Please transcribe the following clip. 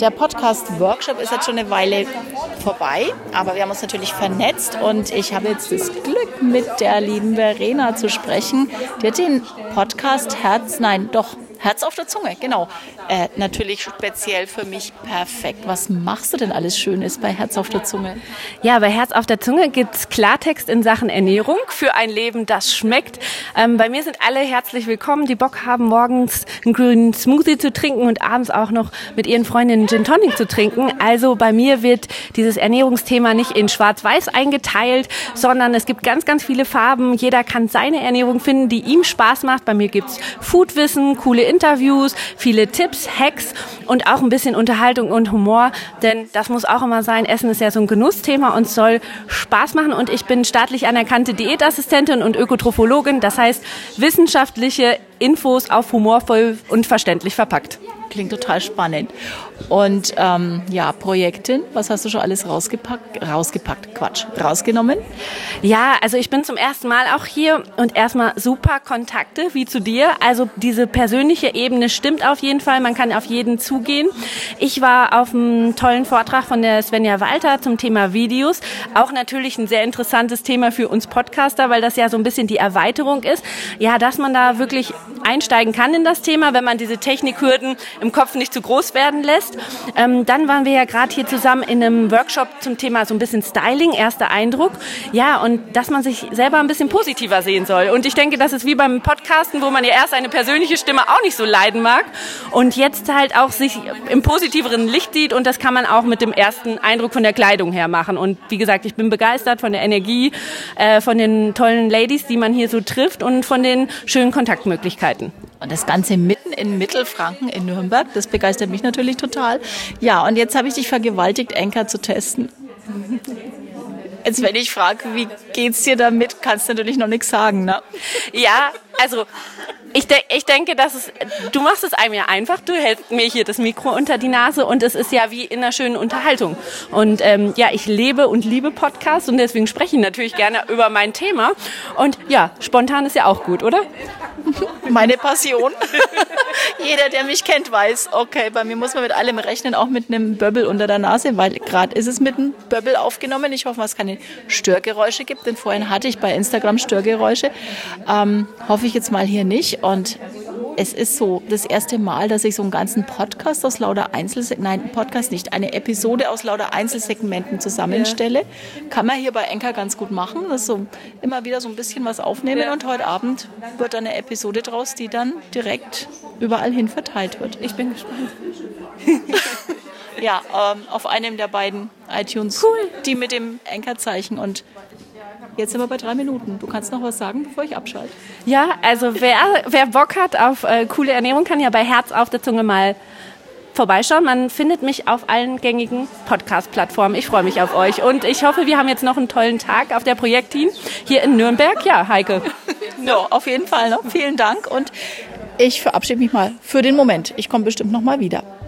Der Podcast-Workshop ist jetzt schon eine Weile vorbei, aber wir haben uns natürlich vernetzt und ich habe jetzt das Glück, mit der lieben Verena zu sprechen. Die hat den Podcast Herz, nein, doch, Herz auf der Zunge, genau. Äh, natürlich speziell für mich perfekt. Was machst du denn alles Schönes bei Herz auf der Zunge? Ja, bei Herz auf der Zunge gibt's Klartext in Sachen Ernährung für ein Leben, das schmeckt. Ähm, bei mir sind alle herzlich willkommen, die Bock haben, morgens einen grünen Smoothie zu trinken und abends auch noch mit ihren Freundinnen Gin Tonic zu trinken. Also bei mir wird dieses Ernährungsthema nicht in schwarz-weiß eingeteilt, sondern es gibt ganz, ganz viele Farben. Jeder kann seine Ernährung finden, die ihm Spaß macht. Bei mir gibt's Foodwissen, coole Interviews, viele Tipps, Hacks und auch ein bisschen Unterhaltung und Humor, denn das muss auch immer sein. Essen ist ja so ein Genussthema und soll Spaß machen und ich bin staatlich anerkannte Diätassistentin und Ökotrophologin, das heißt wissenschaftliche Infos auf humorvoll und verständlich verpackt. Klingt total spannend. Und ähm, ja, Projekte, was hast du schon alles rausgepackt? Rausgepackt, Quatsch, rausgenommen? Ja, also ich bin zum ersten Mal auch hier und erstmal super Kontakte wie zu dir. Also diese persönliche Ebene stimmt auf jeden Fall. Man kann auf jeden zugehen. Ich war auf einem tollen Vortrag von der Svenja Walter zum Thema Videos. Auch natürlich ein sehr interessantes Thema für uns Podcaster, weil das ja so ein bisschen die Erweiterung ist. Ja, dass man da wirklich einsteigen kann in das Thema, wenn man diese Technikhürden im Kopf nicht zu groß werden lässt. Ähm, dann waren wir ja gerade hier zusammen in einem Workshop zum Thema so ein bisschen Styling, erster Eindruck. Ja, und dass man sich selber ein bisschen positiver sehen soll. Und ich denke, das ist wie beim Podcasten, wo man ja erst eine persönliche Stimme auch nicht so leiden mag und jetzt halt auch sich im positiveren Licht sieht und das kann man auch mit dem ersten Eindruck von der Kleidung her machen. Und wie gesagt, ich bin begeistert von der Energie, äh, von den tollen Ladies, die man hier so trifft und von den schönen Kontaktmöglichkeiten. Und das Ganze mitten in Mittelfranken in Nürnberg. Das begeistert mich natürlich total. Ja, und jetzt habe ich dich vergewaltigt, Enker zu testen. Jetzt, wenn ich frage, wie geht's dir damit, kannst du natürlich noch nichts sagen, ne? Ja, also ich, de ich denke, dass es, du machst es einem ja einfach. Du hältst mir hier das Mikro unter die Nase und es ist ja wie in einer schönen Unterhaltung. Und ähm, ja, ich lebe und liebe Podcasts und deswegen spreche ich natürlich gerne über mein Thema. Und ja, spontan ist ja auch gut, oder? Meine Passion. Jeder, der mich kennt, weiß, okay, bei mir muss man mit allem rechnen, auch mit einem Böbbel unter der Nase, weil gerade ist es mit einem Böbbel aufgenommen. Ich hoffe, es keine Störgeräusche gibt, denn vorhin hatte ich bei Instagram Störgeräusche. Ähm, hoffe ich jetzt mal hier nicht. Und es ist so das erste Mal, dass ich so einen ganzen Podcast aus lauter Einzelsegmenten, nein, Podcast nicht, eine Episode aus lauter Einzelsegmenten zusammenstelle. Kann man hier bei Enker ganz gut machen. Das so immer wieder so ein bisschen was aufnehmen ja. und heute Abend wird eine Episode draus, die dann direkt überall hin verteilt wird. Ich bin gespannt. ja, ähm, auf einem der beiden iTunes, cool. die mit dem Enkerzeichen und Jetzt sind wir bei drei Minuten. Du kannst noch was sagen, bevor ich abschalte. Ja, also wer, wer Bock hat auf äh, coole Ernährung, kann ja bei Herz auf der Zunge mal vorbeischauen. Man findet mich auf allen gängigen Podcast-Plattformen. Ich freue mich auf euch und ich hoffe, wir haben jetzt noch einen tollen Tag auf der Projektteam hier in Nürnberg. Ja, Heike. no, auf jeden Fall. Ne? Vielen Dank und ich verabschiede mich mal für den Moment. Ich komme bestimmt noch mal wieder.